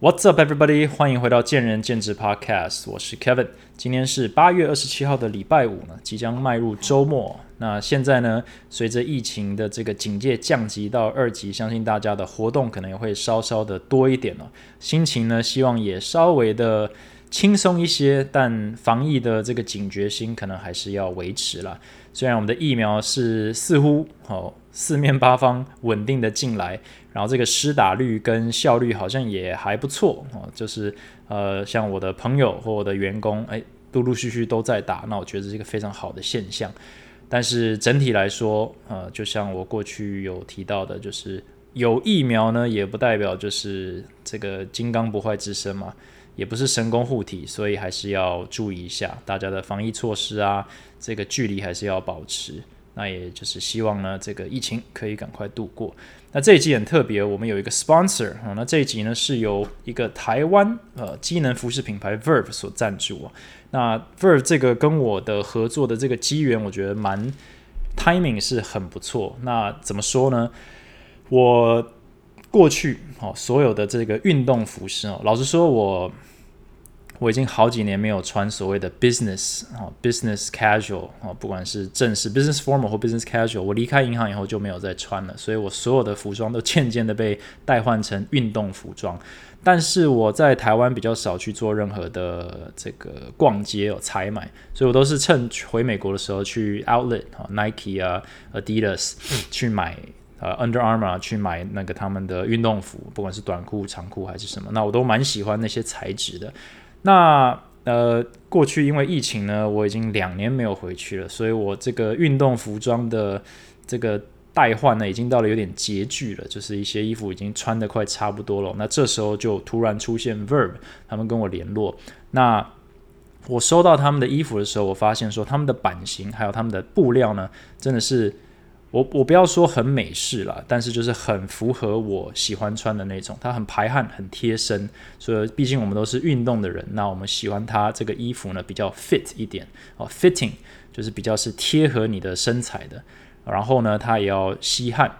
What's up, everybody？欢迎回到见仁见智 Podcast，我是 Kevin。今天是八月二十七号的礼拜五呢，即将迈入周末。那现在呢，随着疫情的这个警戒降级到二级，相信大家的活动可能也会稍稍的多一点了。心情呢，希望也稍微的轻松一些，但防疫的这个警觉心可能还是要维持了。虽然我们的疫苗是似乎哦四面八方稳定的进来。然后这个施打率跟效率好像也还不错哦，就是呃，像我的朋友或我的员工，哎，陆陆续续都在打，那我觉得是一个非常好的现象。但是整体来说，呃，就像我过去有提到的，就是有疫苗呢，也不代表就是这个金刚不坏之身嘛，也不是神功护体，所以还是要注意一下大家的防疫措施啊，这个距离还是要保持。那也就是希望呢，这个疫情可以赶快度过。那这一集很特别，我们有一个 sponsor 啊。那这一集呢是由一个台湾呃机能服饰品牌 Verve 所赞助啊。那 Verve 这个跟我的合作的这个机缘，我觉得蛮 timing 是很不错。那怎么说呢？我过去哦所有的这个运动服饰哦，老实说，我已经好几年没有穿所谓的 business 啊，business casual 啊，不管是正式 business formal 或 business casual，我离开银行以后就没有再穿了，所以我所有的服装都渐渐的被代换成运动服装。但是我在台湾比较少去做任何的这个逛街哦采买，所以我都是趁回美国的时候去 outlet 啊，Nike 啊，Adidas 去买呃 Under Armour 去买那个他们的运动服，不管是短裤、长裤还是什么，那我都蛮喜欢那些材质的。那呃，过去因为疫情呢，我已经两年没有回去了，所以我这个运动服装的这个代换呢，已经到了有点拮据了，就是一些衣服已经穿的快差不多了。那这时候就突然出现 Verb，他们跟我联络。那我收到他们的衣服的时候，我发现说他们的版型还有他们的布料呢，真的是。我我不要说很美式了，但是就是很符合我喜欢穿的那种，它很排汗，很贴身。所以毕竟我们都是运动的人，那我们喜欢它这个衣服呢比较 fit 一点哦，fitting 就是比较是贴合你的身材的。然后呢，它也要吸汗，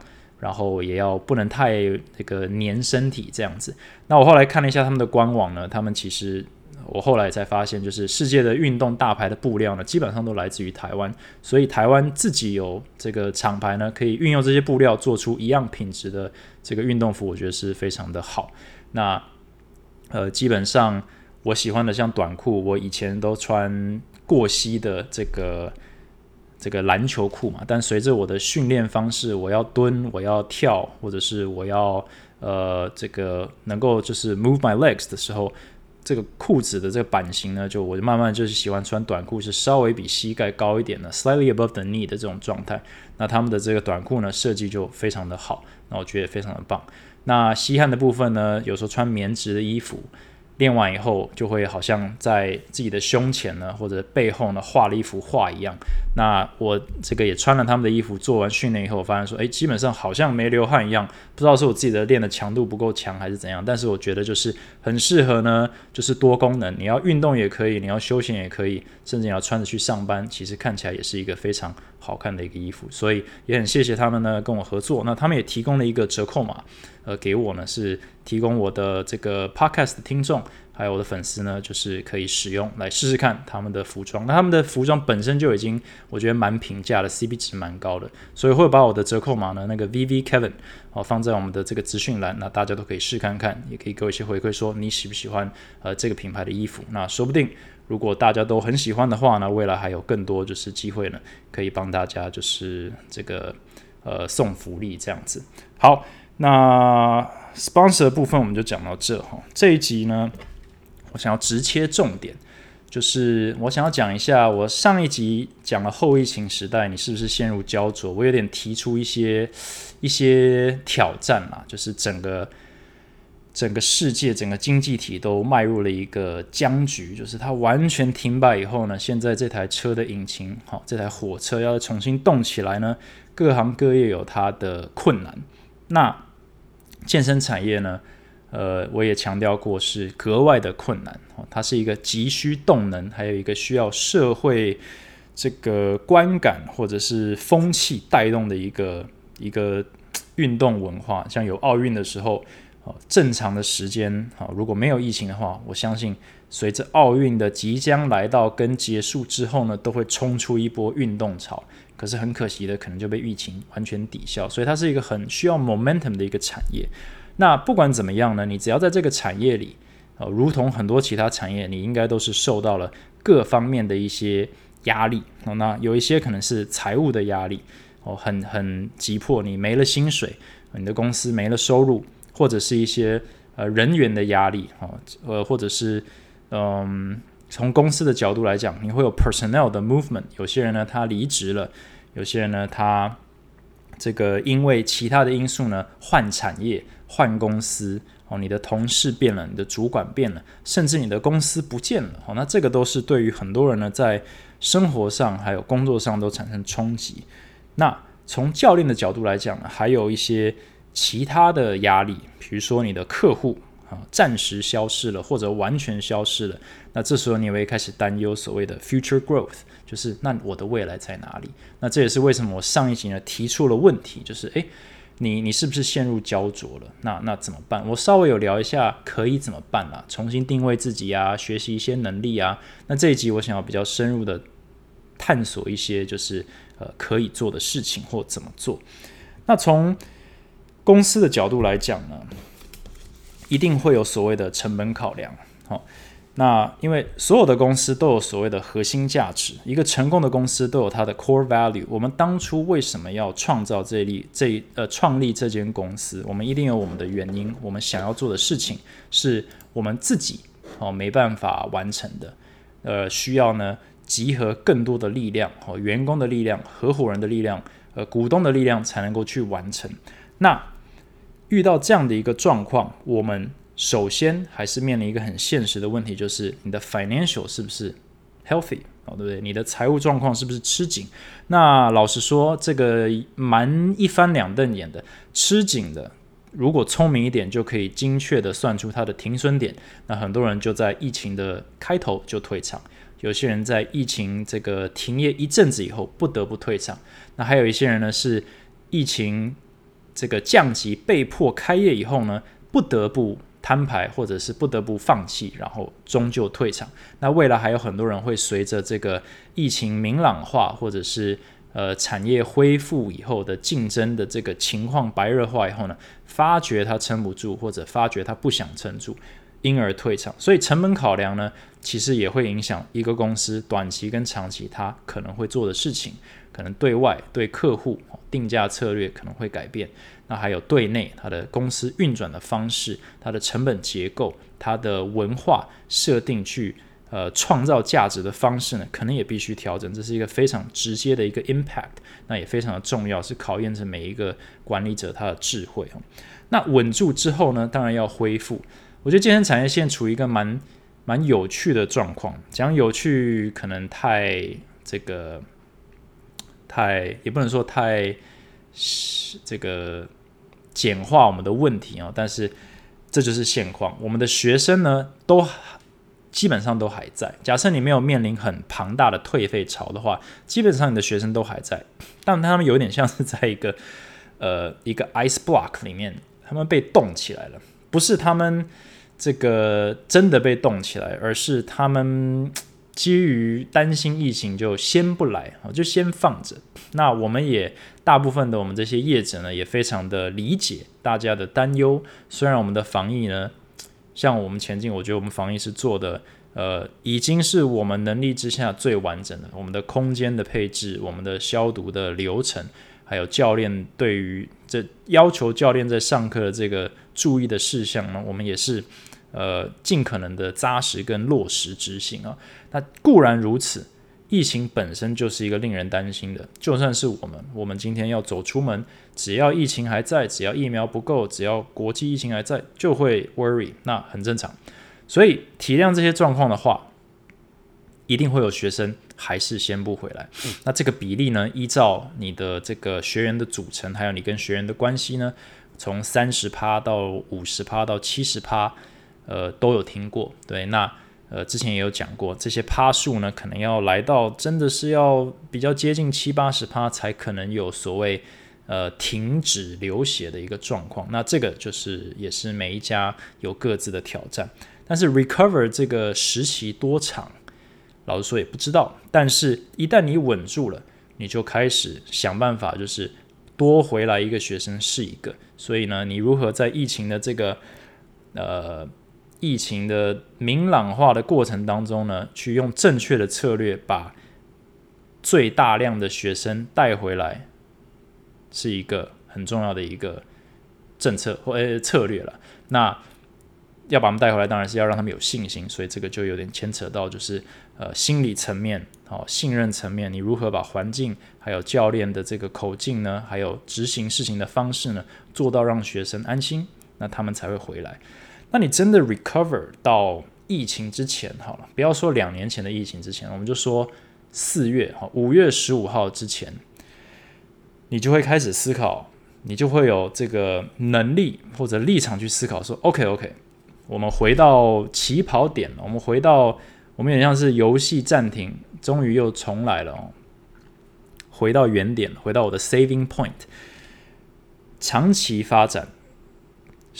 然后也要不能太那个粘身体这样子。那我后来看了一下他们的官网呢，他们其实。我后来才发现，就是世界的运动大牌的布料呢，基本上都来自于台湾，所以台湾自己有这个厂牌呢，可以运用这些布料做出一样品质的这个运动服，我觉得是非常的好。那呃，基本上我喜欢的像短裤，我以前都穿过膝的这个这个篮球裤嘛，但随着我的训练方式，我要蹲，我要跳，或者是我要呃这个能够就是 move my legs 的时候。这个裤子的这个版型呢，就我就慢慢就是喜欢穿短裤，是稍微比膝盖高一点的，slightly above the knee 的这种状态。那他们的这个短裤呢，设计就非常的好，那我觉得非常的棒。那吸汗的部分呢，有时候穿棉质的衣服。练完以后，就会好像在自己的胸前呢，或者背后呢画了一幅画一样。那我这个也穿了他们的衣服，做完训练以后，我发现说，诶，基本上好像没流汗一样。不知道是我自己的练的强度不够强，还是怎样。但是我觉得就是很适合呢，就是多功能，你要运动也可以，你要休闲也可以，甚至你要穿着去上班，其实看起来也是一个非常好看的一个衣服。所以也很谢谢他们呢跟我合作。那他们也提供了一个折扣码。呃，给我呢是提供我的这个 podcast 听众，还有我的粉丝呢，就是可以使用来试试看他们的服装。那他们的服装本身就已经我觉得蛮平价的，CP 值蛮高的，所以会把我的折扣码呢，那个 VV Kevin 哦放在我们的这个资讯栏，那大家都可以试看看，也可以给我一些回馈，说你喜不喜欢呃这个品牌的衣服。那说不定如果大家都很喜欢的话呢，未来还有更多就是机会呢，可以帮大家就是这个呃送福利这样子。好。那 sponsor 部分我们就讲到这哈，这一集呢，我想要直切重点，就是我想要讲一下，我上一集讲了后疫情时代，你是不是陷入焦灼？我有点提出一些一些挑战啦，就是整个整个世界整个经济体都迈入了一个僵局，就是它完全停摆以后呢，现在这台车的引擎，好，这台火车要重新动起来呢，各行各业有它的困难，那。健身产业呢，呃，我也强调过是格外的困难，它是一个急需动能，还有一个需要社会这个观感或者是风气带动的一个一个运动文化。像有奥运的时候，哦，正常的时间，好，如果没有疫情的话，我相信随着奥运的即将来到跟结束之后呢，都会冲出一波运动潮。可是很可惜的，可能就被疫情完全抵消，所以它是一个很需要 momentum 的一个产业。那不管怎么样呢，你只要在这个产业里，呃，如同很多其他产业，你应该都是受到了各方面的一些压力。那有一些可能是财务的压力，哦，很很急迫，你没了薪水，你的公司没了收入。或者是一些呃人员的压力啊，呃，或者是嗯，从公司的角度来讲，你会有 personnel 的 movement。有些人呢，他离职了；有些人呢，他这个因为其他的因素呢，换产业、换公司哦。你的同事变了，你的主管变了，甚至你的公司不见了。哦，那这个都是对于很多人呢，在生活上还有工作上都产生冲击。那从教练的角度来讲呢，还有一些。其他的压力，比如说你的客户啊暂时消失了，或者完全消失了，那这时候你会开始担忧所谓的 future growth，就是那我的未来在哪里？那这也是为什么我上一集呢提出了问题，就是诶，你你是不是陷入焦灼了？那那怎么办？我稍微有聊一下可以怎么办啦，重新定位自己啊，学习一些能力啊。那这一集我想要比较深入的探索一些，就是呃可以做的事情或怎么做。那从公司的角度来讲呢，一定会有所谓的成本考量。好，那因为所有的公司都有所谓的核心价值，一个成功的公司都有它的 core value。我们当初为什么要创造这立这呃创立这间公司？我们一定有我们的原因。我们想要做的事情是我们自己哦没办法完成的，呃，需要呢集合更多的力量哦，员工的力量、合伙人的力量、呃股东的力量才能够去完成。那遇到这样的一个状况，我们首先还是面临一个很现实的问题，就是你的 financial 是不是 healthy 哦，对不对？你的财务状况是不是吃紧？那老实说，这个蛮一翻两瞪眼的。吃紧的，如果聪明一点，就可以精确的算出它的停损点。那很多人就在疫情的开头就退场，有些人在疫情这个停业一阵子以后不得不退场。那还有一些人呢，是疫情。这个降级被迫开业以后呢，不得不摊牌，或者是不得不放弃，然后终究退场。那未来还有很多人会随着这个疫情明朗化，或者是呃产业恢复以后的竞争的这个情况白热化以后呢，发觉他撑不住，或者发觉他不想撑住，因而退场。所以成本考量呢，其实也会影响一个公司短期跟长期它可能会做的事情。可能对外对客户定价策略可能会改变，那还有对内它的公司运转的方式、它的成本结构、它的文化设定去呃创造价值的方式呢，可能也必须调整。这是一个非常直接的一个 impact，那也非常的重要，是考验着每一个管理者他的智慧。那稳住之后呢，当然要恢复。我觉得健身产业现在处于一个蛮蛮有趣的状况，讲有趣可能太这个。太也不能说太这个简化我们的问题啊，但是这就是现况。我们的学生呢，都基本上都还在。假设你没有面临很庞大的退费潮的话，基本上你的学生都还在。但他们有点像是在一个呃一个 ice block 里面，他们被冻起来了。不是他们这个真的被冻起来，而是他们。基于担心疫情，就先不来啊，就先放着。那我们也大部分的我们这些业者呢，也非常的理解大家的担忧。虽然我们的防疫呢，像我们前进，我觉得我们防疫是做的，呃，已经是我们能力之下最完整的。我们的空间的配置，我们的消毒的流程，还有教练对于这要求教练在上课的这个注意的事项呢，我们也是。呃，尽可能的扎实跟落实执行啊。那固然如此，疫情本身就是一个令人担心的。就算是我们，我们今天要走出门，只要疫情还在，只要疫苗不够，只要国际疫情还在，就会 worry，那很正常。所以体谅这些状况的话，一定会有学生还是先不回来。那这个比例呢，依照你的这个学员的组成，还有你跟学员的关系呢，从三十趴到五十趴到七十趴。呃，都有听过，对，那呃之前也有讲过，这些趴数呢，可能要来到真的是要比较接近七八十趴，才可能有所谓呃停止流血的一个状况。那这个就是也是每一家有各自的挑战。但是 recover 这个时期多长，老实说也不知道。但是一旦你稳住了，你就开始想办法，就是多回来一个学生是一个。所以呢，你如何在疫情的这个呃疫情的明朗化的过程当中呢，去用正确的策略把最大量的学生带回来，是一个很重要的一个政策或策略了。那要把他们带回来，当然是要让他们有信心，所以这个就有点牵扯到就是呃心理层面、好信任层面，你如何把环境还有教练的这个口径呢，还有执行事情的方式呢，做到让学生安心，那他们才会回来。那你真的 recover 到疫情之前好了，不要说两年前的疫情之前，我们就说四月哈五月十五号之前，你就会开始思考，你就会有这个能力或者立场去思考说，OK OK。我们回到起跑点了，我们回到我们也像是游戏暂停，终于又重来了哦，回到原点，回到我的 saving point。长期发展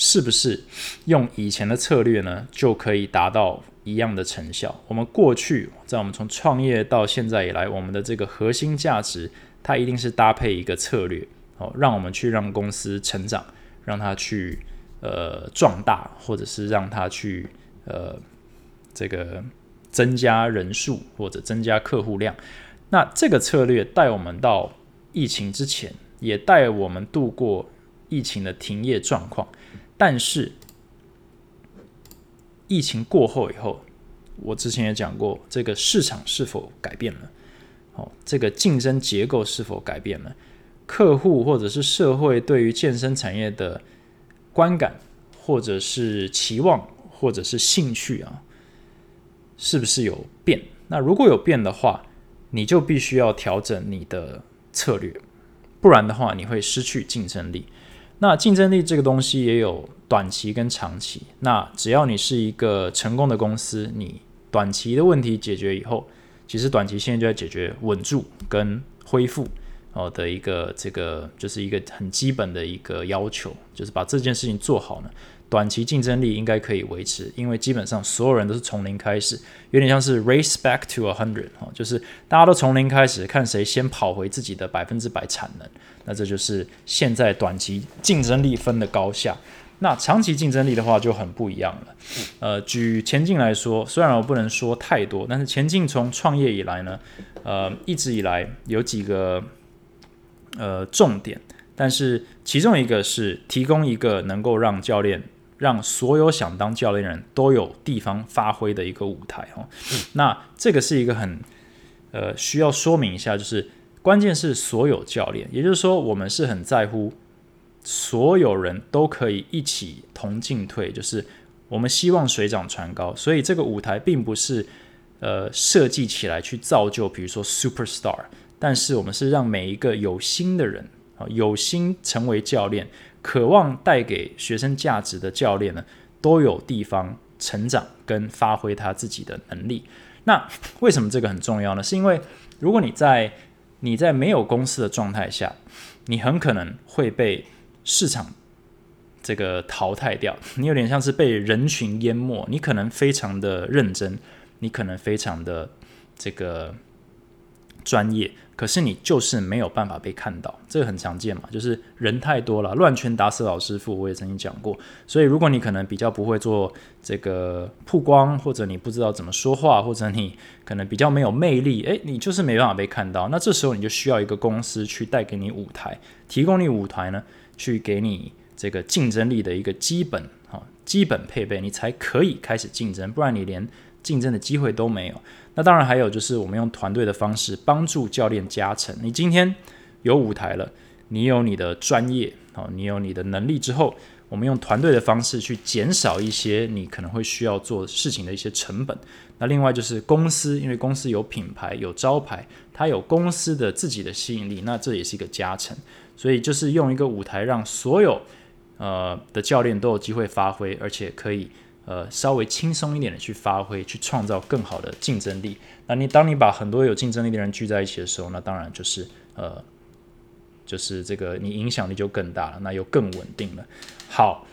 是不是用以前的策略呢，就可以达到一样的成效？我们过去在我们从创业到现在以来，我们的这个核心价值，它一定是搭配一个策略哦，让我们去让公司成长，让它去。呃，壮大，或者是让它去呃，这个增加人数或者增加客户量。那这个策略带我们到疫情之前，也带我们度过疫情的停业状况。但是疫情过后以后，我之前也讲过，这个市场是否改变了？哦，这个竞争结构是否改变了？客户或者是社会对于健身产业的。观感，或者是期望，或者是兴趣啊，是不是有变？那如果有变的话，你就必须要调整你的策略，不然的话，你会失去竞争力。那竞争力这个东西也有短期跟长期。那只要你是一个成功的公司，你短期的问题解决以后，其实短期现在就在解决稳住跟恢复。哦的一个这个就是一个很基本的一个要求，就是把这件事情做好呢，短期竞争力应该可以维持，因为基本上所有人都是从零开始，有点像是 race back to a hundred 哈，就是大家都从零开始，看谁先跑回自己的百分之百产能，那这就是现在短期竞争力分的高下。那长期竞争力的话就很不一样了。呃，举前进来说，虽然我不能说太多，但是前进从创业以来呢，呃，一直以来有几个。呃，重点，但是其中一个是提供一个能够让教练、让所有想当教练人都有地方发挥的一个舞台哦。那这个是一个很呃需要说明一下，就是关键是所有教练，也就是说，我们是很在乎所有人都可以一起同进退，就是我们希望水涨船高，所以这个舞台并不是呃设计起来去造就，比如说 super star。但是我们是让每一个有心的人啊，有心成为教练、渴望带给学生价值的教练呢，都有地方成长跟发挥他自己的能力。那为什么这个很重要呢？是因为如果你在你在没有公司的状态下，你很可能会被市场这个淘汰掉。你有点像是被人群淹没，你可能非常的认真，你可能非常的这个专业。可是你就是没有办法被看到，这个很常见嘛，就是人太多了，乱拳打死老师傅。我也曾经讲过，所以如果你可能比较不会做这个曝光，或者你不知道怎么说话，或者你可能比较没有魅力，诶，你就是没办法被看到。那这时候你就需要一个公司去带给你舞台，提供你舞台呢，去给你这个竞争力的一个基本啊基本配备，你才可以开始竞争，不然你连竞争的机会都没有。那当然还有就是，我们用团队的方式帮助教练加成。你今天有舞台了，你有你的专业，哦，你有你的能力之后，我们用团队的方式去减少一些你可能会需要做事情的一些成本。那另外就是公司，因为公司有品牌、有招牌，它有公司的自己的吸引力，那这也是一个加成。所以就是用一个舞台，让所有呃的教练都有机会发挥，而且可以。呃，稍微轻松一点的去发挥，去创造更好的竞争力。那你当你把很多有竞争力的人聚在一起的时候，那当然就是呃，就是这个你影响力就更大了，那又更稳定了。好，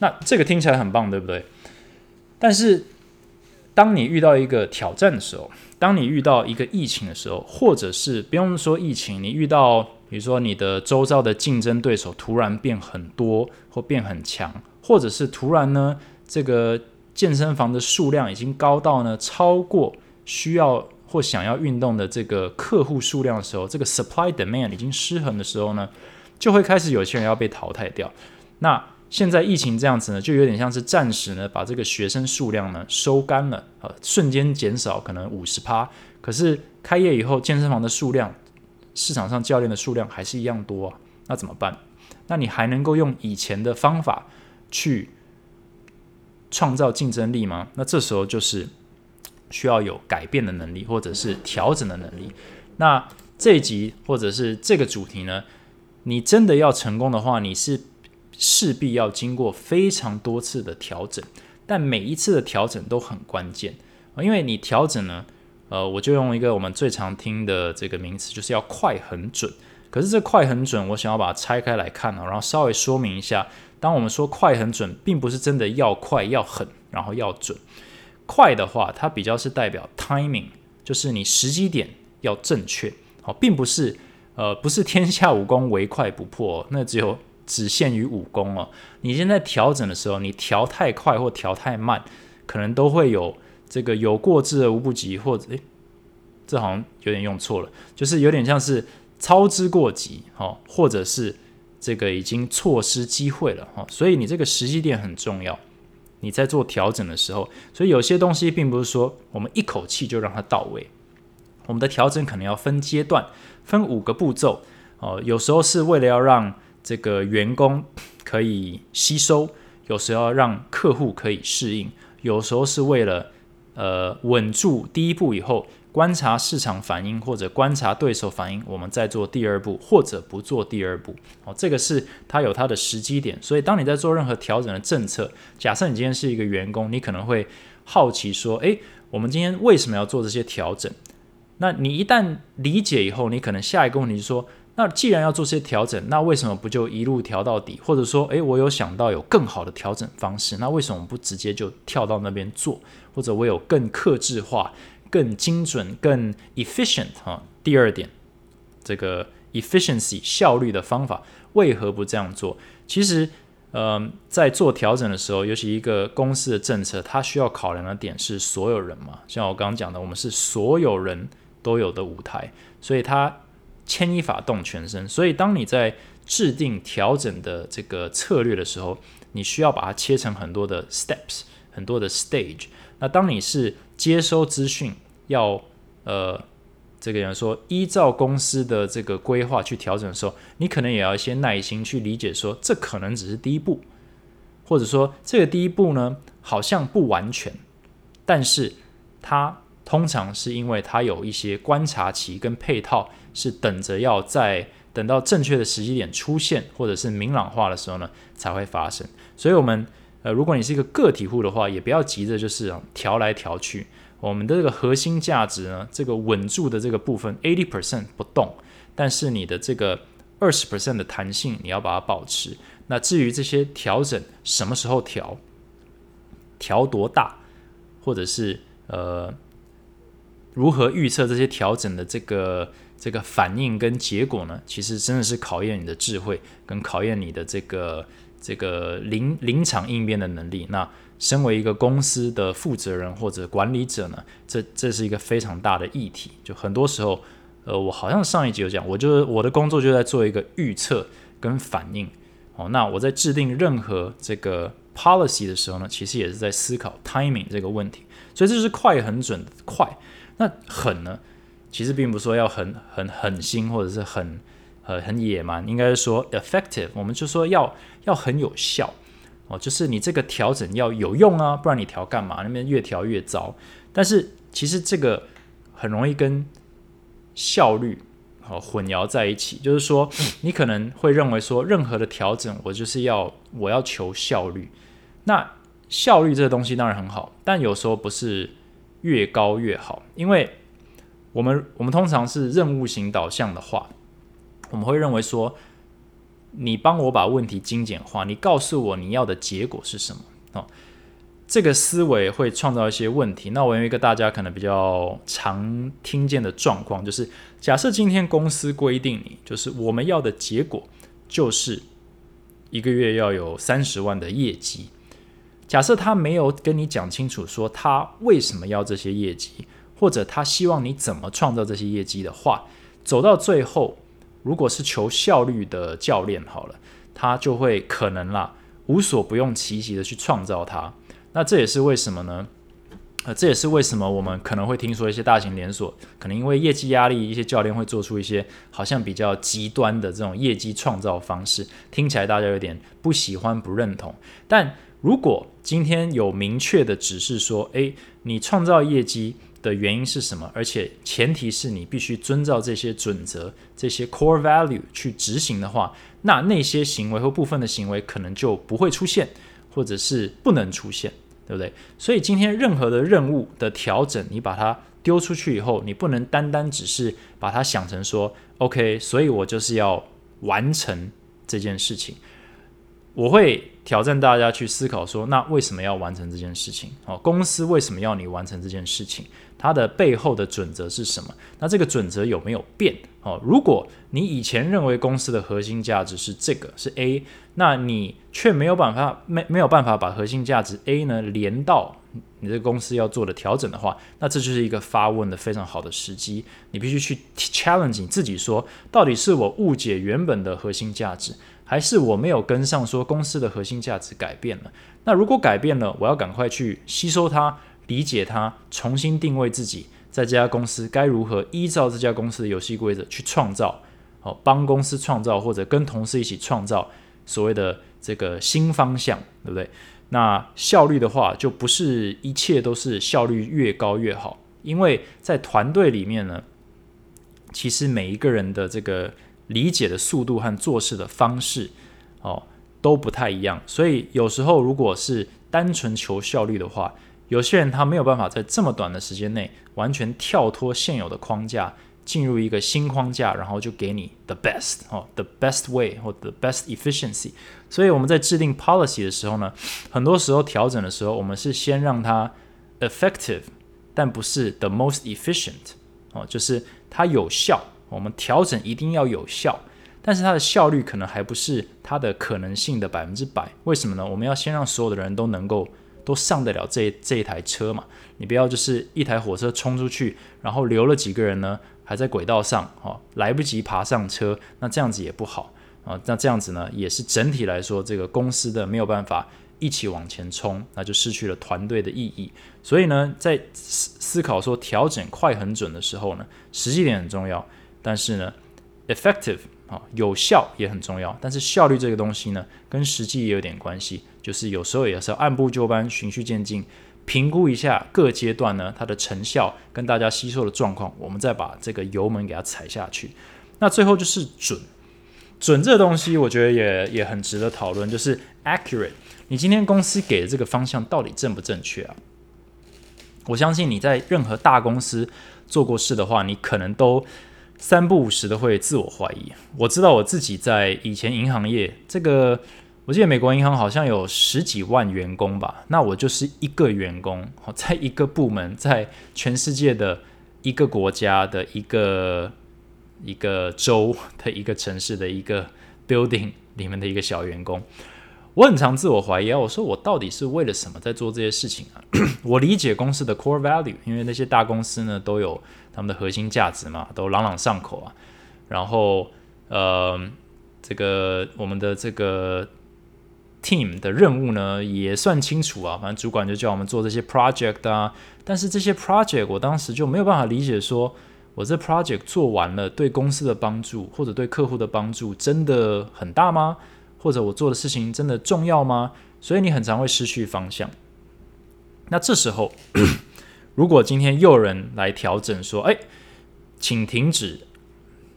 那这个听起来很棒，对不对？但是当你遇到一个挑战的时候，当你遇到一个疫情的时候，或者是不用说疫情，你遇到比如说你的周遭的竞争对手突然变很多或变很强，或者是突然呢这个健身房的数量已经高到呢超过需要或想要运动的这个客户数量的时候，这个 supply demand 已经失衡的时候呢，就会开始有些人要被淘汰掉。那现在疫情这样子呢，就有点像是暂时呢把这个学生数量呢收干了，呃，瞬间减少可能五十趴。可是开业以后，健身房的数量、市场上教练的数量还是一样多啊，那怎么办？那你还能够用以前的方法去创造竞争力吗？那这时候就是需要有改变的能力，或者是调整的能力。那这一集或者是这个主题呢，你真的要成功的话，你是。势必要经过非常多次的调整，但每一次的调整都很关键，因为你调整呢，呃，我就用一个我们最常听的这个名词，就是要快很准。可是这快很准，我想要把它拆开来看啊，然后稍微说明一下，当我们说快很准，并不是真的要快要狠，然后要准。快的话，它比较是代表 timing，就是你时机点要正确，好，并不是呃，不是天下武功唯快不破，那只有。只限于武功哦。你现在调整的时候，你调太快或调太慢，可能都会有这个有过之而无不及，或者诶，这好像有点用错了，就是有点像是操之过急哦，或者是这个已经错失机会了哈。所以你这个时机点很重要。你在做调整的时候，所以有些东西并不是说我们一口气就让它到位，我们的调整可能要分阶段，分五个步骤哦。有时候是为了要让这个员工可以吸收，有时候让客户可以适应，有时候是为了呃稳住第一步以后，观察市场反应或者观察对手反应，我们再做第二步或者不做第二步。哦，这个是它有它的时机点。所以当你在做任何调整的政策，假设你今天是一个员工，你可能会好奇说：诶，我们今天为什么要做这些调整？那你一旦理解以后，你可能下一个问题是说。那既然要做这些调整，那为什么不就一路调到底？或者说，诶，我有想到有更好的调整方式，那为什么不直接就跳到那边做？或者我有更克制化、更精准、更 efficient 哈？第二点，这个 efficiency 效率的方法，为何不这样做？其实，呃，在做调整的时候，尤其一个公司的政策，它需要考量的点是所有人嘛。像我刚刚讲的，我们是所有人都有的舞台，所以它。牵一发动全身，所以当你在制定调整的这个策略的时候，你需要把它切成很多的 steps，很多的 stage。那当你是接收资讯，要呃这个人说依照公司的这个规划去调整的时候，你可能也要一些耐心去理解，说这可能只是第一步，或者说这个第一步呢好像不完全，但是它通常是因为它有一些观察期跟配套。是等着要在等到正确的时机点出现，或者是明朗化的时候呢，才会发生。所以，我们呃，如果你是一个个体户的话，也不要急着就是啊调来调去。我们的这个核心价值呢，这个稳住的这个部分，eighty percent 不动，但是你的这个二十 percent 的弹性，你要把它保持。那至于这些调整什么时候调，调多大，或者是呃，如何预测这些调整的这个。这个反应跟结果呢，其实真的是考验你的智慧，跟考验你的这个这个临临场应变的能力。那身为一个公司的负责人或者管理者呢，这这是一个非常大的议题。就很多时候，呃，我好像上一集有讲，我就是我的工作就在做一个预测跟反应。哦，那我在制定任何这个 policy 的时候呢，其实也是在思考 timing 这个问题。所以这是快很准快，那狠呢？其实并不说要很很狠心，或者是很呃很野蛮，应该是说 effective。我们就说要要很有效哦，就是你这个调整要有用啊，不然你调干嘛？那边越调越糟。但是其实这个很容易跟效率哦混淆在一起，就是说你可能会认为说任何的调整，我就是要我要求效率。那效率这个东西当然很好，但有时候不是越高越好，因为我们我们通常是任务型导向的话，我们会认为说，你帮我把问题精简化，你告诉我你要的结果是什么哦。这个思维会创造一些问题。那我有一个大家可能比较常听见的状况，就是假设今天公司规定你，就是我们要的结果就是一个月要有三十万的业绩。假设他没有跟你讲清楚，说他为什么要这些业绩，或者他希望你怎么创造这些业绩的话，走到最后，如果是求效率的教练好了，他就会可能啦，无所不用其极的去创造它。那这也是为什么呢？呃，这也是为什么我们可能会听说一些大型连锁，可能因为业绩压力，一些教练会做出一些好像比较极端的这种业绩创造方式，听起来大家有点不喜欢、不认同。但如果今天有明确的指示说，诶，你创造业绩的原因是什么？而且前提是你必须遵照这些准则、这些 core value 去执行的话，那那些行为或部分的行为可能就不会出现，或者是不能出现。对不对？所以今天任何的任务的调整，你把它丢出去以后，你不能单单只是把它想成说，OK，所以我就是要完成这件事情。我会挑战大家去思考说，那为什么要完成这件事情？哦，公司为什么要你完成这件事情？它的背后的准则是什么？那这个准则有没有变？哦，如果你以前认为公司的核心价值是这个是 A，那你却没有办法没没有办法把核心价值 A 呢连到你这个公司要做的调整的话，那这就是一个发问的非常好的时机。你必须去 challenge 你自己，说到底是我误解原本的核心价值，还是我没有跟上说公司的核心价值改变了？那如果改变了，我要赶快去吸收它。理解它，重新定位自己，在这家公司该如何依照这家公司的游戏规则去创造，哦，帮公司创造或者跟同事一起创造所谓的这个新方向，对不对？那效率的话，就不是一切都是效率越高越好，因为在团队里面呢，其实每一个人的这个理解的速度和做事的方式，哦，都不太一样，所以有时候如果是单纯求效率的话，有些人他没有办法在这么短的时间内完全跳脱现有的框架，进入一个新框架，然后就给你 the best 哦，the best way 或 the best efficiency。所以我们在制定 policy 的时候呢，很多时候调整的时候，我们是先让它 effective，但不是 the most efficient 哦，就是它有效。我们调整一定要有效，但是它的效率可能还不是它的可能性的百分之百。为什么呢？我们要先让所有的人都能够。都上得了这这一台车嘛？你不要就是一台火车冲出去，然后留了几个人呢，还在轨道上，哈，来不及爬上车，那这样子也不好啊。那这样子呢，也是整体来说，这个公司的没有办法一起往前冲，那就失去了团队的意义。所以呢，在思思考说调整快很准的时候呢，实际点很重要，但是呢，effective。啊，有效也很重要，但是效率这个东西呢，跟实际也有点关系，就是有时候也是要按部就班、循序渐进，评估一下各阶段呢它的成效跟大家吸收的状况，我们再把这个油门给它踩下去。那最后就是准，准这个东西，我觉得也也很值得讨论，就是 accurate。你今天公司给的这个方向到底正不正确啊？我相信你在任何大公司做过事的话，你可能都。三不五时的会自我怀疑。我知道我自己在以前银行业，这个我记得美国银行好像有十几万员工吧，那我就是一个员工，在一个部门，在全世界的一个国家的一个一个州的一个城市的一个 building 里面的一个小员工。我很常自我怀疑啊，我说我到底是为了什么在做这些事情啊？我理解公司的 core value，因为那些大公司呢都有他们的核心价值嘛，都朗朗上口啊。然后呃，这个我们的这个 team 的任务呢也算清楚啊，反正主管就叫我们做这些 project 啊。但是这些 project 我当时就没有办法理解，说我这 project 做完了对公司的帮助或者对客户的帮助真的很大吗？或者我做的事情真的重要吗？所以你很常会失去方向。那这时候，如果今天又有人来调整说：“哎，请停止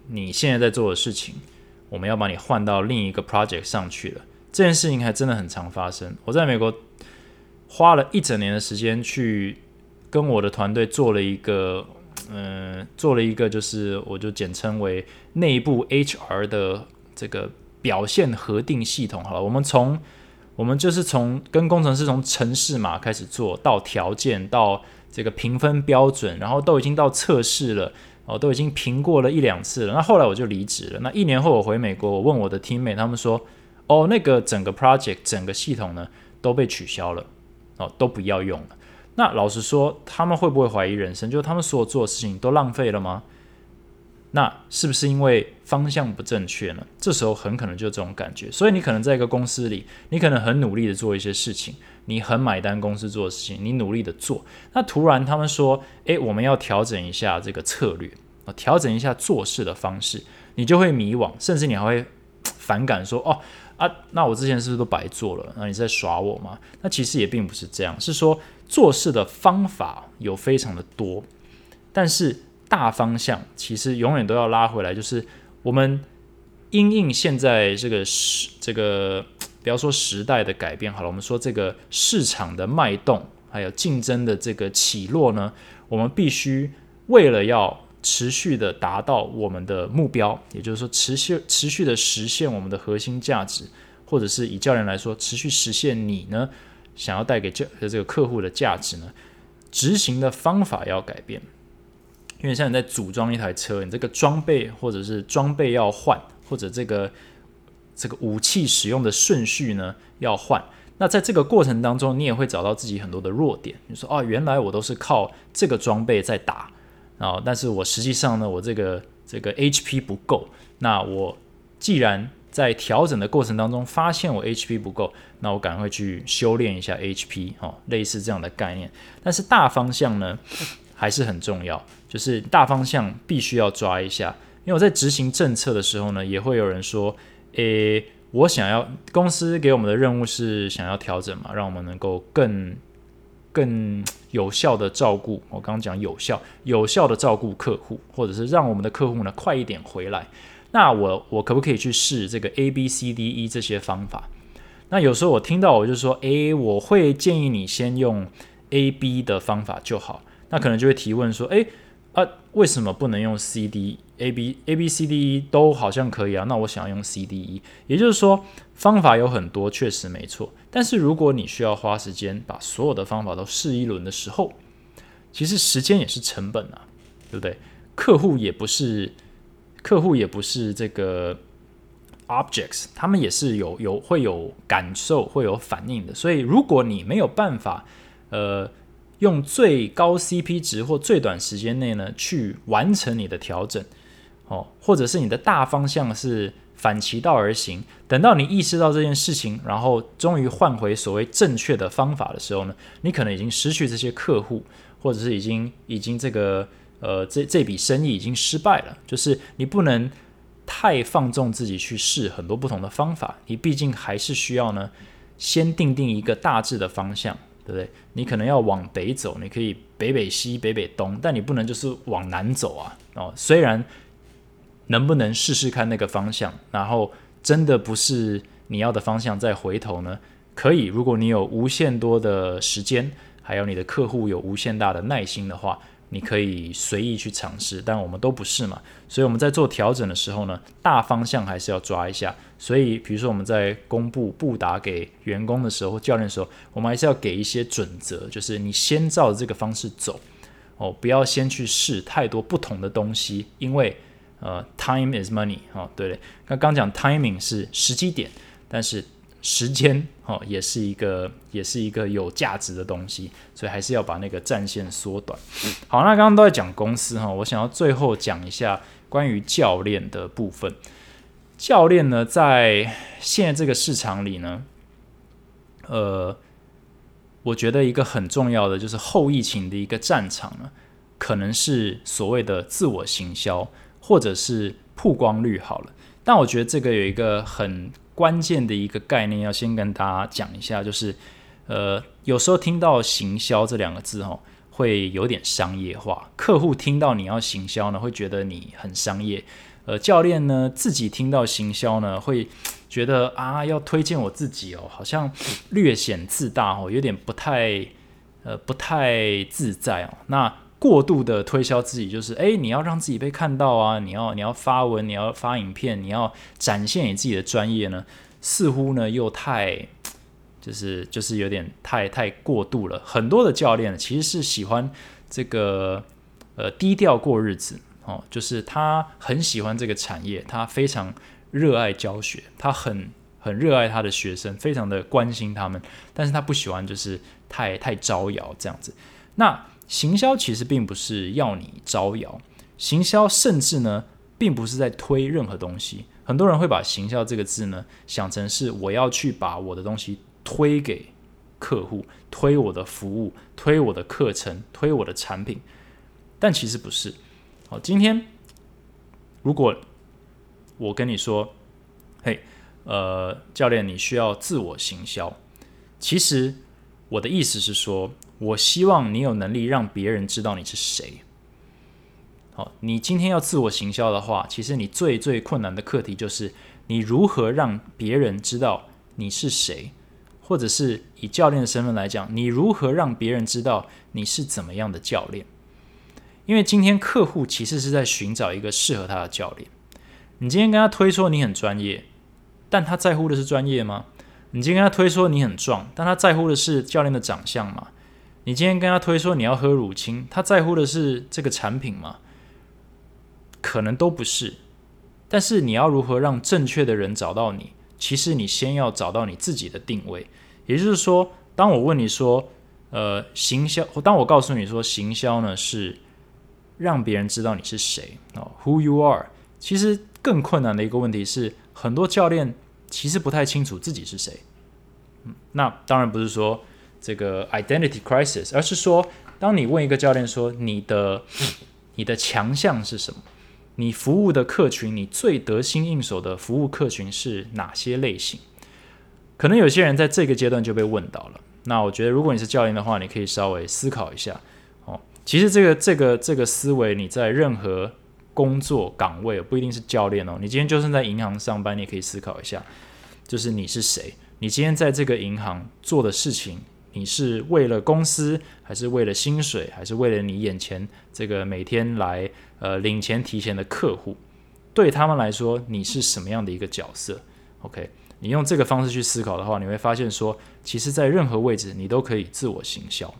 你现在在做的事情，我们要把你换到另一个 project 上去了。”这件事情还真的很常发生。我在美国花了一整年的时间去跟我的团队做了一个嗯，做了一个就是我就简称为内部 HR 的这个表现核定系统。好了，我们从我们就是从跟工程师从城市码开始做到条件到这个评分标准，然后都已经到测试了。哦，都已经评过了一两次了。那后来我就离职了。那一年后我回美国，我问我的 teammate，他们说：“哦，那个整个 project 整个系统呢都被取消了，哦，都不要用了。”那老实说，他们会不会怀疑人生？就是他们所有做的事情都浪费了吗？那是不是因为方向不正确呢？这时候很可能就这种感觉。所以你可能在一个公司里，你可能很努力的做一些事情。你很买单公司做的事情，你努力的做，那突然他们说，诶，我们要调整一下这个策略啊，调整一下做事的方式，你就会迷惘，甚至你还会反感，说，哦啊，那我之前是不是都白做了？那你在耍我吗？那其实也并不是这样，是说做事的方法有非常的多，但是大方向其实永远都要拉回来，就是我们因应现在这个时这个。不要说时代的改变好了，我们说这个市场的脉动，还有竞争的这个起落呢，我们必须为了要持续的达到我们的目标，也就是说持续持续的实现我们的核心价值，或者是以教练来说，持续实现你呢想要带给教这个客户的价值呢，执行的方法要改变。因为像你在组装一台车，你这个装备或者是装备要换，或者这个。这个武器使用的顺序呢要换，那在这个过程当中，你也会找到自己很多的弱点。你说哦，原来我都是靠这个装备在打啊，但是我实际上呢，我这个这个 HP 不够。那我既然在调整的过程当中发现我 HP 不够，那我赶快去修炼一下 HP 哦，类似这样的概念。但是大方向呢还是很重要，就是大方向必须要抓一下。因为我在执行政策的时候呢，也会有人说。诶，我想要公司给我们的任务是想要调整嘛，让我们能够更更有效的照顾。我刚刚讲有效，有效的照顾客户，或者是让我们的客户呢快一点回来。那我我可不可以去试这个 A B C D E 这些方法？那有时候我听到我就说，诶，我会建议你先用 A B 的方法就好。那可能就会提问说，诶，啊，为什么不能用 C D？A B A B C D E 都好像可以啊，那我想要用 C D E，也就是说方法有很多，确实没错。但是如果你需要花时间把所有的方法都试一轮的时候，其实时间也是成本啊，对不对？客户也不是客户也不是这个 objects，他们也是有有会有感受会有反应的。所以如果你没有办法，呃。用最高 CP 值或最短时间内呢去完成你的调整。哦，或者是你的大方向是反其道而行，等到你意识到这件事情，然后终于换回所谓正确的方法的时候呢，你可能已经失去这些客户，或者是已经已经这个呃这这笔生意已经失败了。就是你不能太放纵自己去试很多不同的方法，你毕竟还是需要呢先定定一个大致的方向，对不对？你可能要往北走，你可以北北西北北东，但你不能就是往南走啊。哦，虽然。能不能试试看那个方向？然后真的不是你要的方向，再回头呢？可以，如果你有无限多的时间，还有你的客户有无限大的耐心的话，你可以随意去尝试。但我们都不是嘛，所以我们在做调整的时候呢，大方向还是要抓一下。所以，比如说我们在公布布达给员工的时候，教练的时候，我们还是要给一些准则，就是你先照这个方式走哦，不要先去试太多不同的东西，因为。呃，time is money，哦，对了，那刚讲 timing 是时机点，但是时间哦也是一个也是一个有价值的东西，所以还是要把那个战线缩短。好，那刚刚都在讲公司哈，我想要最后讲一下关于教练的部分。教练呢，在现在这个市场里呢，呃，我觉得一个很重要的就是后疫情的一个战场呢，可能是所谓的自我行销。或者是曝光率好了，但我觉得这个有一个很关键的一个概念，要先跟大家讲一下，就是呃，有时候听到行销这两个字哦，会有点商业化。客户听到你要行销呢，会觉得你很商业；呃，教练呢自己听到行销呢，会觉得啊，要推荐我自己哦，好像略显自大哦，有点不太呃不太自在哦。那过度的推销自己，就是诶，你要让自己被看到啊，你要你要发文，你要发影片，你要展现你自己的专业呢，似乎呢又太就是就是有点太太过度了。很多的教练其实是喜欢这个呃低调过日子哦，就是他很喜欢这个产业，他非常热爱教学，他很很热爱他的学生，非常的关心他们，但是他不喜欢就是太太招摇这样子。那行销其实并不是要你招摇，行销甚至呢，并不是在推任何东西。很多人会把行销这个字呢，想成是我要去把我的东西推给客户，推我的服务，推我的课程，推我的产品。但其实不是。好，今天如果我跟你说，嘿，呃，教练，你需要自我行销，其实我的意思是说。我希望你有能力让别人知道你是谁。好，你今天要自我行销的话，其实你最最困难的课题就是你如何让别人知道你是谁，或者是以教练的身份来讲，你如何让别人知道你是怎么样的教练？因为今天客户其实是在寻找一个适合他的教练。你今天跟他推说你很专业，但他在乎的是专业吗？你今天跟他推说你很壮，但他在乎的是教练的长相吗？你今天跟他推说你要喝乳清，他在乎的是这个产品吗？可能都不是。但是你要如何让正确的人找到你？其实你先要找到你自己的定位。也就是说，当我问你说，呃，行销，当我告诉你说行销呢是让别人知道你是谁哦，Who you are。其实更困难的一个问题是，很多教练其实不太清楚自己是谁。嗯，那当然不是说。这个 identity crisis，而是说，当你问一个教练说你的你的强项是什么，你服务的客群，你最得心应手的服务客群是哪些类型？可能有些人在这个阶段就被问到了。那我觉得，如果你是教练的话，你可以稍微思考一下哦。其实这个这个这个思维，你在任何工作岗位不一定是教练哦。你今天就算在银行上班，你也可以思考一下，就是你是谁？你今天在这个银行做的事情。你是为了公司，还是为了薪水，还是为了你眼前这个每天来呃领钱提钱的客户？对他们来说，你是什么样的一个角色？OK，你用这个方式去思考的话，你会发现说，其实，在任何位置，你都可以自我行销。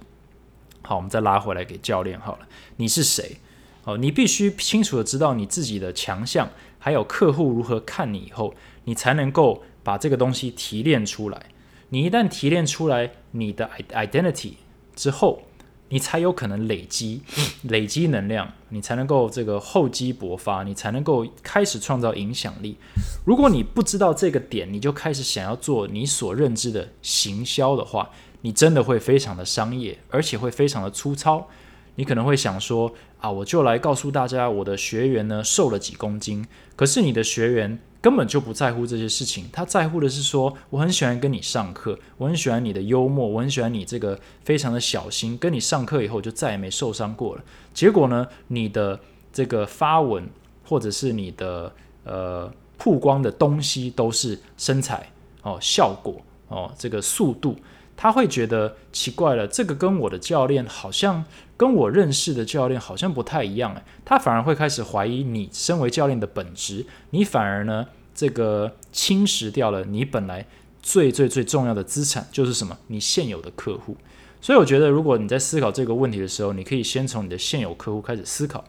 好，我们再拉回来给教练好了，你是谁？哦，你必须清楚的知道你自己的强项，还有客户如何看你以后，你才能够把这个东西提炼出来。你一旦提炼出来你的 identity 之后，你才有可能累积累积能量，你才能够这个厚积薄发，你才能够开始创造影响力。如果你不知道这个点，你就开始想要做你所认知的行销的话，你真的会非常的商业，而且会非常的粗糙。你可能会想说啊，我就来告诉大家我的学员呢瘦了几公斤，可是你的学员。根本就不在乎这些事情，他在乎的是说，我很喜欢跟你上课，我很喜欢你的幽默，我很喜欢你这个非常的小心。跟你上课以后，就再也没受伤过了。结果呢，你的这个发文或者是你的呃曝光的东西都是身材哦，效果哦，这个速度。他会觉得奇怪了，这个跟我的教练好像跟我认识的教练好像不太一样诶，他反而会开始怀疑你身为教练的本质，你反而呢这个侵蚀掉了你本来最最最重要的资产，就是什么？你现有的客户。所以我觉得，如果你在思考这个问题的时候，你可以先从你的现有客户开始思考，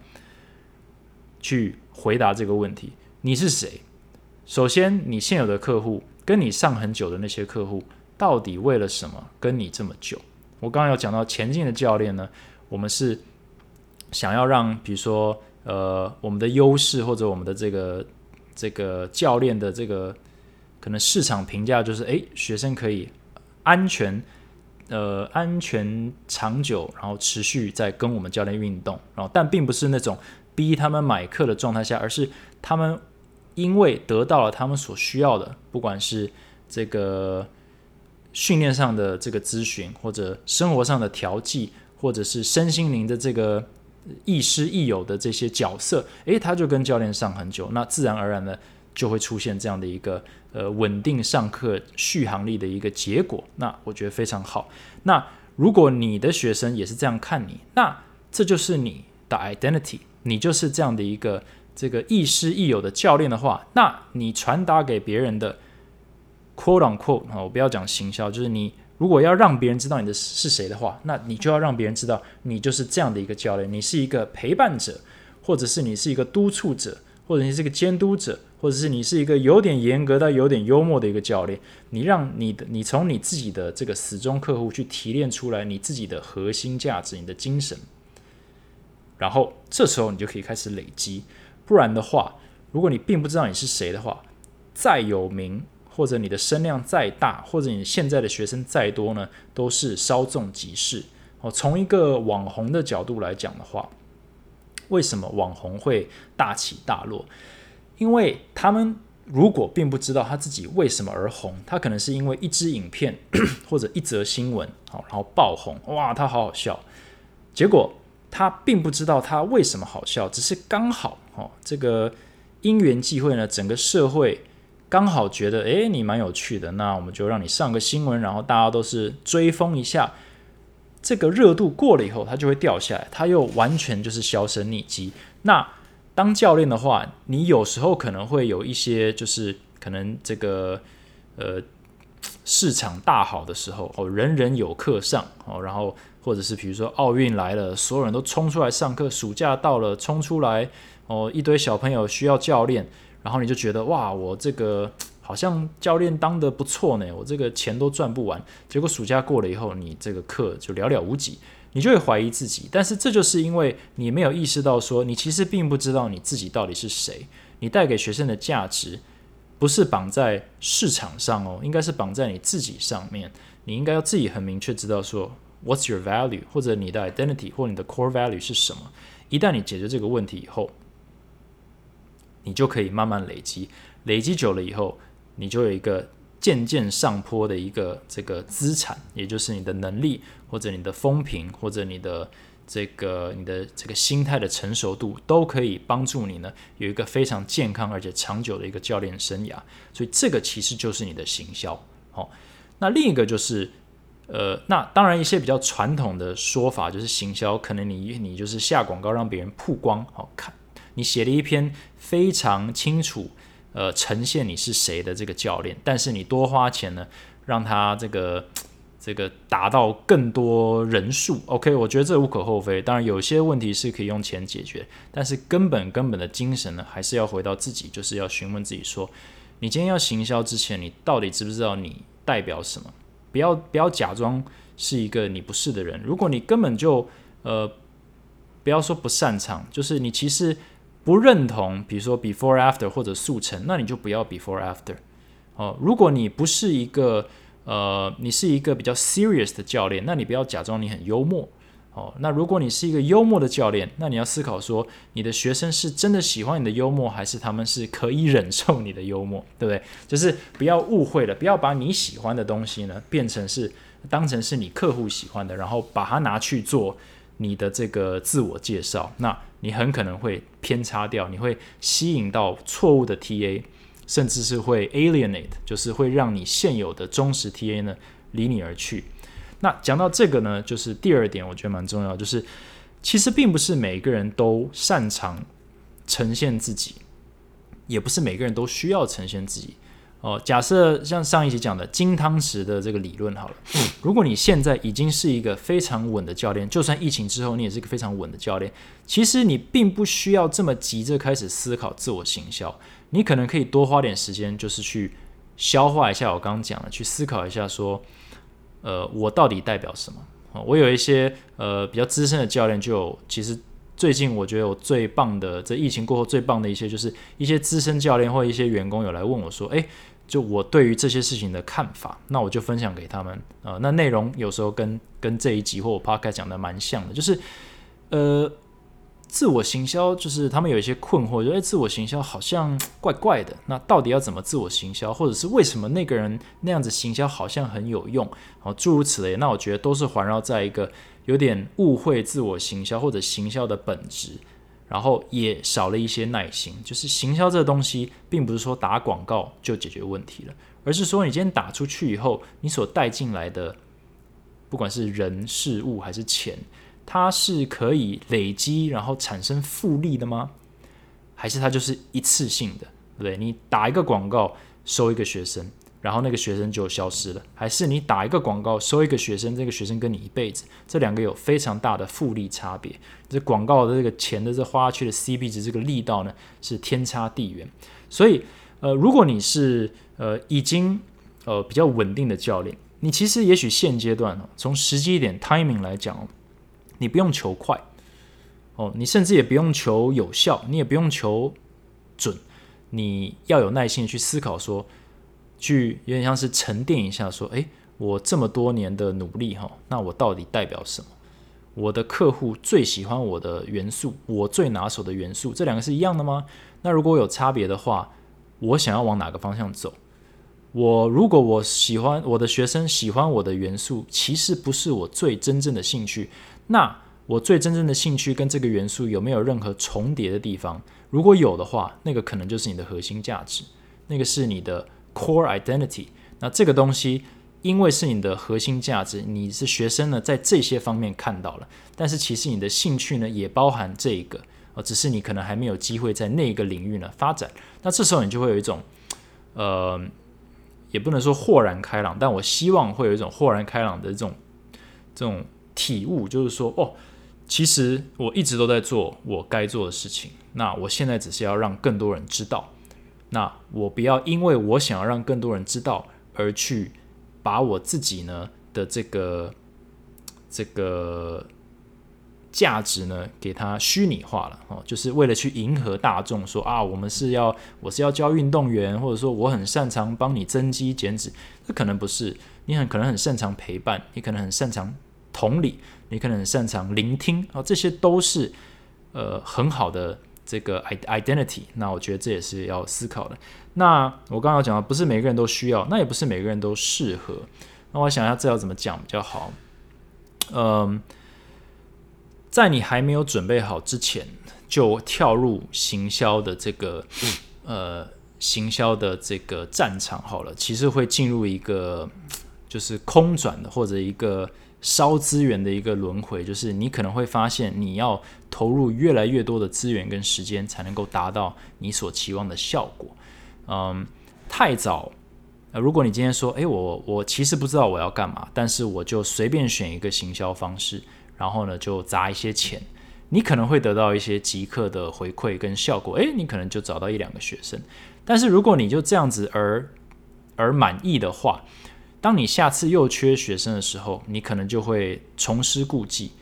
去回答这个问题：你是谁？首先，你现有的客户跟你上很久的那些客户。到底为了什么？跟你这么？久？我刚刚有讲到前进的教练呢，我们是想要让，比如说，呃，我们的优势或者我们的这个这个教练的这个可能市场评价就是，诶，学生可以安全，呃，安全长久，然后持续在跟我们教练运动，然后但并不是那种逼他们买课的状态下，而是他们因为得到了他们所需要的，不管是这个。训练上的这个咨询，或者生活上的调剂，或者是身心灵的这个亦师亦友的这些角色，诶，他就跟教练上很久，那自然而然的就会出现这样的一个呃稳定上课续航力的一个结果。那我觉得非常好。那如果你的学生也是这样看你，那这就是你的 identity，你就是这样的一个这个亦师亦友的教练的话，那你传达给别人的 quote on quote 啊，我不要讲行销，就是你如果要让别人知道你的是谁的话，那你就要让别人知道你就是这样的一个教练，你是一个陪伴者，或者是你是一个督促者，或者你是一个监督者。或者是你是一个有点严格但有点幽默的一个教练，你让你的你从你自己的这个死忠客户去提炼出来你自己的核心价值、你的精神，然后这时候你就可以开始累积。不然的话，如果你并不知道你是谁的话，再有名或者你的声量再大，或者你现在的学生再多呢，都是稍纵即逝。哦，从一个网红的角度来讲的话，为什么网红会大起大落？因为他们如果并不知道他自己为什么而红，他可能是因为一支影片 或者一则新闻，好，然后爆红，哇，他好好笑。结果他并不知道他为什么好笑，只是刚好，哦，这个因缘际会呢，整个社会刚好觉得，诶，你蛮有趣的，那我们就让你上个新闻，然后大家都是追风一下，这个热度过了以后，它就会掉下来，它又完全就是销声匿迹。那当教练的话，你有时候可能会有一些，就是可能这个呃市场大好的时候哦，人人有课上哦，然后或者是比如说奥运来了，所有人都冲出来上课，暑假到了冲出来哦，一堆小朋友需要教练，然后你就觉得哇，我这个 好像教练当的不错呢，我这个钱都赚不完。结果暑假过了以后，你这个课就寥寥无几。你就会怀疑自己，但是这就是因为你没有意识到，说你其实并不知道你自己到底是谁。你带给学生的价值不是绑在市场上哦，应该是绑在你自己上面。你应该要自己很明确知道说，What's your value，或者你的 identity 或你的 core value 是什么。一旦你解决这个问题以后，你就可以慢慢累积，累积久了以后，你就有一个。渐渐上坡的一个这个资产，也就是你的能力，或者你的风评，或者你的这个你的这个心态的成熟度，都可以帮助你呢有一个非常健康而且长久的一个教练生涯。所以这个其实就是你的行销。好，那另一个就是，呃，那当然一些比较传统的说法就是行销，可能你你就是下广告让别人曝光，好看，你写了一篇非常清楚。呃，呈现你是谁的这个教练，但是你多花钱呢，让他这个 这个达到更多人数，OK，我觉得这无可厚非。当然，有些问题是可以用钱解决，但是根本根本的精神呢，还是要回到自己，就是要询问自己说，你今天要行销之前，你到底知不知道你代表什么？不要不要假装是一个你不是的人。如果你根本就呃，不要说不擅长，就是你其实。不认同，比如说 before after 或者速成，那你就不要 before after 哦。如果你不是一个呃，你是一个比较 serious 的教练，那你不要假装你很幽默哦。那如果你是一个幽默的教练，那你要思考说，你的学生是真的喜欢你的幽默，还是他们是可以忍受你的幽默，对不对？就是不要误会了，不要把你喜欢的东西呢，变成是当成是你客户喜欢的，然后把它拿去做你的这个自我介绍。那你很可能会偏差掉，你会吸引到错误的 TA，甚至是会 alienate，就是会让你现有的忠实 TA 呢离你而去。那讲到这个呢，就是第二点，我觉得蛮重要，就是其实并不是每个人都擅长呈现自己，也不是每个人都需要呈现自己。哦，假设像上一集讲的金汤匙的这个理论好了，如果你现在已经是一个非常稳的教练，就算疫情之后你也是一个非常稳的教练，其实你并不需要这么急着开始思考自我行销，你可能可以多花点时间，就是去消化一下我刚刚讲的，去思考一下说，呃，我到底代表什么？我有一些呃比较资深的教练，就其实。最近我觉得我最棒的，这疫情过后最棒的一些，就是一些资深教练或一些员工有来问我说：“诶，就我对于这些事情的看法。”那我就分享给他们。呃，那内容有时候跟跟这一集或我 podcast 讲的蛮像的，就是呃，自我行销，就是他们有一些困惑，觉得自我行销好像怪怪的。那到底要怎么自我行销，或者是为什么那个人那样子行销好像很有用？好，诸如此类。那我觉得都是环绕在一个。有点误会自我行销或者行销的本质，然后也少了一些耐心。就是行销这个东西，并不是说打广告就解决问题了，而是说你今天打出去以后，你所带进来的，不管是人、事物还是钱，它是可以累积然后产生复利的吗？还是它就是一次性的，对对？你打一个广告收一个学生，然后那个学生就消失了，还是你打一个广告收一个学生，这个学生跟你一辈子？这两个有非常大的复利差别。这广告的这个钱的这花去的 C B 值这个力道呢是天差地远。所以，呃，如果你是呃已经呃比较稳定的教练，你其实也许现阶段哦，从时机点 timing 来讲，你不用求快。哦，你甚至也不用求有效，你也不用求准，你要有耐心去思考，说，去有点像是沉淀一下，说，诶，我这么多年的努力，哈，那我到底代表什么？我的客户最喜欢我的元素，我最拿手的元素，这两个是一样的吗？那如果有差别的话，我想要往哪个方向走？我如果我喜欢我的学生喜欢我的元素，其实不是我最真正的兴趣，那。我最真正的兴趣跟这个元素有没有任何重叠的地方？如果有的话，那个可能就是你的核心价值，那个是你的 core identity。那这个东西，因为是你的核心价值，你是学生呢，在这些方面看到了，但是其实你的兴趣呢，也包含这一个，哦，只是你可能还没有机会在那一个领域呢发展。那这时候你就会有一种，呃，也不能说豁然开朗，但我希望会有一种豁然开朗的这种这种体悟，就是说，哦。其实我一直都在做我该做的事情，那我现在只是要让更多人知道，那我不要因为我想要让更多人知道而去把我自己呢的这个这个价值呢给它虚拟化了哦，就是为了去迎合大众，说啊我们是要我是要教运动员，或者说我很擅长帮你增肌减脂，这可能不是，你很可能很擅长陪伴，你可能很擅长。同理，你可能很擅长聆听啊，这些都是呃很好的这个 identity。那我觉得这也是要思考的。那我刚刚讲到，不是每个人都需要，那也不是每个人都适合。那我想一下，这要怎么讲比较好？嗯，在你还没有准备好之前，就跳入行销的这个呃行销的这个战场好了，其实会进入一个就是空转的或者一个。烧资源的一个轮回，就是你可能会发现，你要投入越来越多的资源跟时间，才能够达到你所期望的效果。嗯，太早。如果你今天说，诶，我我其实不知道我要干嘛，但是我就随便选一个行销方式，然后呢就砸一些钱，你可能会得到一些即刻的回馈跟效果。诶，你可能就找到一两个学生。但是如果你就这样子而而满意的话，当你下次又缺学生的时候，你可能就会重施故技，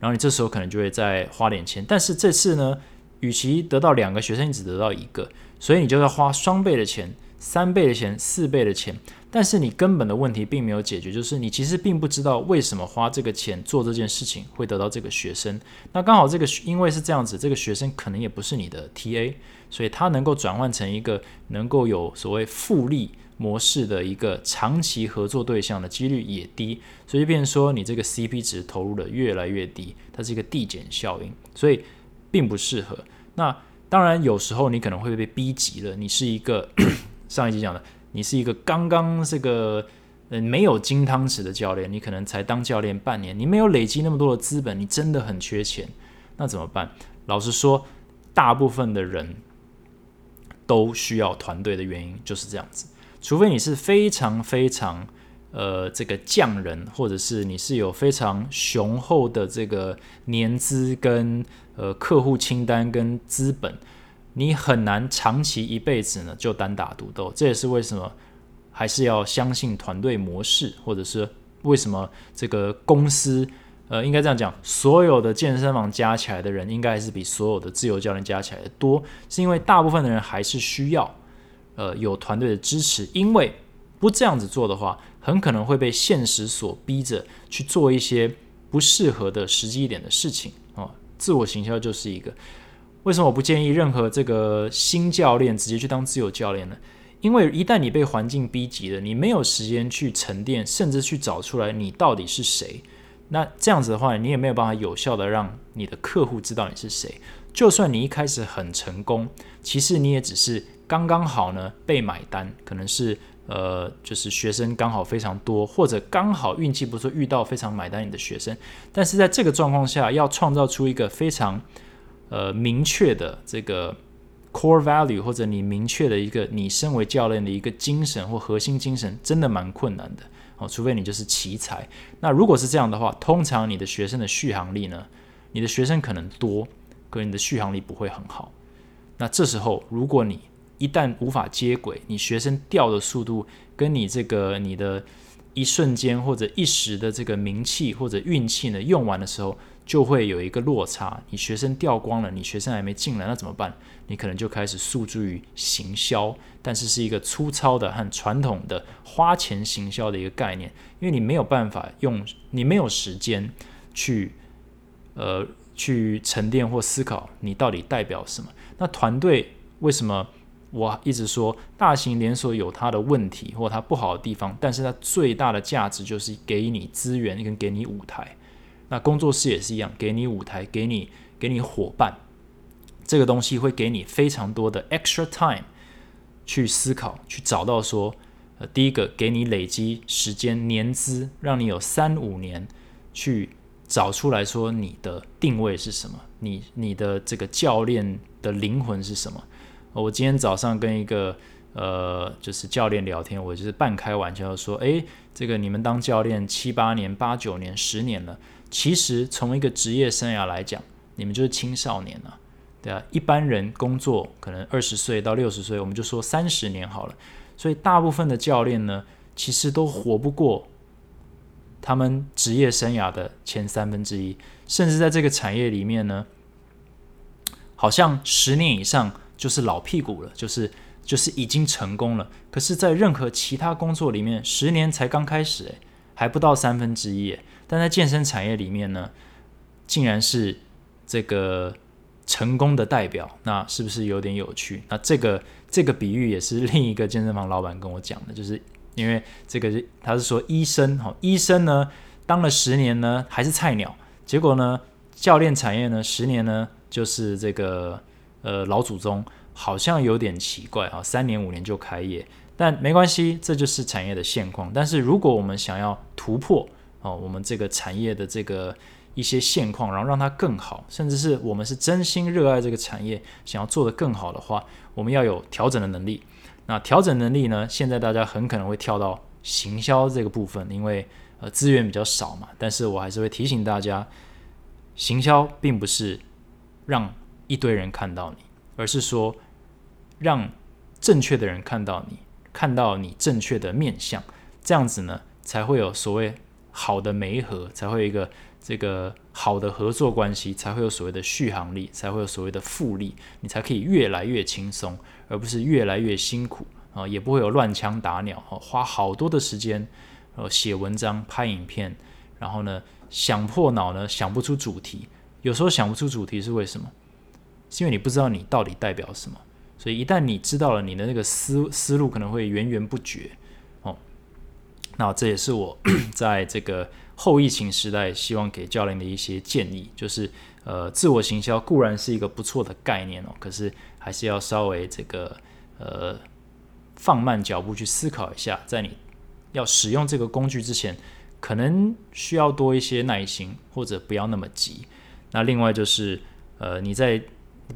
然后你这时候可能就会再花点钱。但是这次呢，与其得到两个学生，你只得到一个，所以你就要花双倍的钱、三倍的钱、四倍的钱。但是你根本的问题并没有解决，就是你其实并不知道为什么花这个钱做这件事情会得到这个学生。那刚好这个因为是这样子，这个学生可能也不是你的 TA，所以他能够转换成一个能够有所谓复利。模式的一个长期合作对象的几率也低，所以就变成说你这个 CP 值投入的越来越低，它是一个递减效应，所以并不适合。那当然有时候你可能会被逼急了，你是一个 上一集讲的，你是一个刚刚这个呃没有金汤匙的教练，你可能才当教练半年，你没有累积那么多的资本，你真的很缺钱，那怎么办？老实说，大部分的人都需要团队的原因就是这样子。除非你是非常非常呃这个匠人，或者是你是有非常雄厚的这个年资跟呃客户清单跟资本，你很难长期一辈子呢就单打独斗。这也是为什么还是要相信团队模式，或者是为什么这个公司呃应该这样讲，所有的健身房加起来的人应该是比所有的自由教练加起来的多，是因为大部分的人还是需要。呃，有团队的支持，因为不这样子做的话，很可能会被现实所逼着去做一些不适合的实际一点的事情啊。自我行销就是一个。为什么我不建议任何这个新教练直接去当自由教练呢？因为一旦你被环境逼急了，你没有时间去沉淀，甚至去找出来你到底是谁。那这样子的话，你也没有办法有效的让你的客户知道你是谁。就算你一开始很成功，其实你也只是。刚刚好呢，被买单可能是呃，就是学生刚好非常多，或者刚好运气不错遇到非常买单你的学生，但是在这个状况下，要创造出一个非常呃明确的这个 core value，或者你明确的一个你身为教练的一个精神或核心精神，真的蛮困难的哦。除非你就是奇才。那如果是这样的话，通常你的学生的续航力呢，你的学生可能多，可你的续航力不会很好。那这时候，如果你一旦无法接轨，你学生掉的速度跟你这个你的一瞬间或者一时的这个名气或者运气呢用完的时候，就会有一个落差。你学生掉光了，你学生还没进来，那怎么办？你可能就开始诉诸于行销，但是是一个粗糙的和传统的花钱行销的一个概念，因为你没有办法用，你没有时间去呃去沉淀或思考你到底代表什么。那团队为什么？我一直说，大型连锁有它的问题或它不好的地方，但是它最大的价值就是给你资源跟给你舞台。那工作室也是一样，给你舞台，给你给你伙伴，这个东西会给你非常多的 extra time 去思考，去找到说，呃，第一个给你累积时间年资，让你有三五年去找出来说你的定位是什么，你你的这个教练的灵魂是什么。我今天早上跟一个呃，就是教练聊天，我就是半开玩笑说，诶，这个你们当教练七八年、八九年、十年了，其实从一个职业生涯来讲，你们就是青少年了，对啊，一般人工作可能二十岁到六十岁，我们就说三十年好了，所以大部分的教练呢，其实都活不过他们职业生涯的前三分之一，甚至在这个产业里面呢，好像十年以上。就是老屁股了，就是就是已经成功了。可是，在任何其他工作里面，十年才刚开始，诶，还不到三分之一。但在健身产业里面呢，竟然是这个成功的代表，那是不是有点有趣？那这个这个比喻也是另一个健身房老板跟我讲的，就是因为这个他是说医生哈，医生呢当了十年呢还是菜鸟，结果呢教练产业呢十年呢就是这个。呃，老祖宗好像有点奇怪啊，三年五年就开业，但没关系，这就是产业的现况。但是如果我们想要突破哦，我们这个产业的这个一些现况，然后让它更好，甚至是我们是真心热爱这个产业，想要做得更好的话，我们要有调整的能力。那调整能力呢？现在大家很可能会跳到行销这个部分，因为呃资源比较少嘛。但是我还是会提醒大家，行销并不是让。一堆人看到你，而是说让正确的人看到你，看到你正确的面相，这样子呢，才会有所谓好的媒合，才会有一个这个好的合作关系，才会有所谓的续航力，才会有所谓的复利，你才可以越来越轻松，而不是越来越辛苦啊，也不会有乱枪打鸟，花好多的时间呃写文章、拍影片，然后呢想破脑呢想不出主题，有时候想不出主题是为什么？是因为你不知道你到底代表什么，所以一旦你知道了，你的那个思思路可能会源源不绝哦。那这也是我 在这个后疫情时代希望给教练的一些建议，就是呃，自我行销固然是一个不错的概念哦，可是还是要稍微这个呃放慢脚步去思考一下，在你要使用这个工具之前，可能需要多一些耐心，或者不要那么急。那另外就是呃你在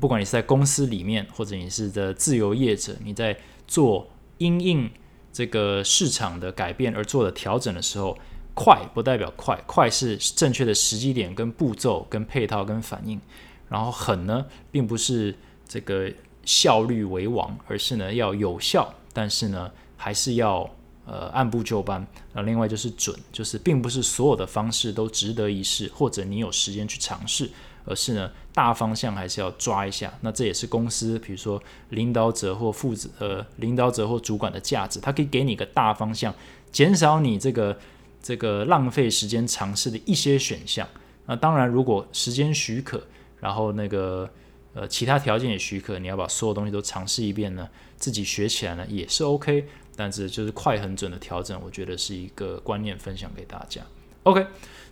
不管你是在公司里面，或者你是的自由业者，你在做因应这个市场的改变而做的调整的时候，快不代表快，快是正确的时机点、跟步骤、跟配套、跟反应。然后狠呢，并不是这个效率为王，而是呢要有效，但是呢还是要呃按部就班。那另外就是准，就是并不是所有的方式都值得一试，或者你有时间去尝试。而是呢，大方向还是要抓一下。那这也是公司，比如说领导者或负责呃领导者或主管的价值，他可以给你一个大方向，减少你这个这个浪费时间尝试的一些选项。那当然，如果时间许可，然后那个呃其他条件也许可，你要把所有东西都尝试一遍呢，自己学起来呢也是 OK。但是就是快很准的调整，我觉得是一个观念分享给大家。OK。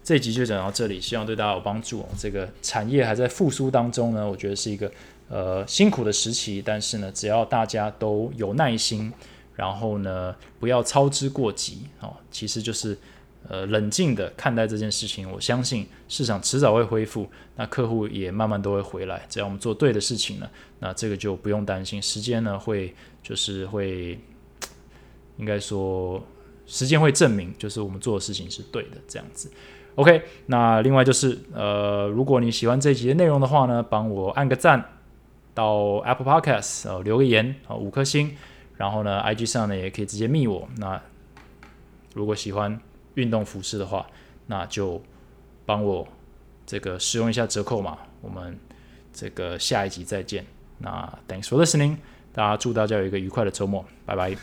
这一集就讲到这里，希望对大家有帮助。这个产业还在复苏当中呢，我觉得是一个呃辛苦的时期，但是呢，只要大家都有耐心，然后呢，不要操之过急哦。其实就是呃冷静的看待这件事情。我相信市场迟早会恢复，那客户也慢慢都会回来。只要我们做对的事情呢，那这个就不用担心。时间呢会就是会，应该说时间会证明，就是我们做的事情是对的这样子。OK，那另外就是呃，如果你喜欢这一集的内容的话呢，帮我按个赞，到 Apple Podcast 呃留个言啊五颗星。然后呢，IG 上呢也可以直接密我。那如果喜欢运动服饰的话，那就帮我这个使用一下折扣嘛。我们这个下一集再见。那 Thanks for listening，大家祝大家有一个愉快的周末，拜拜。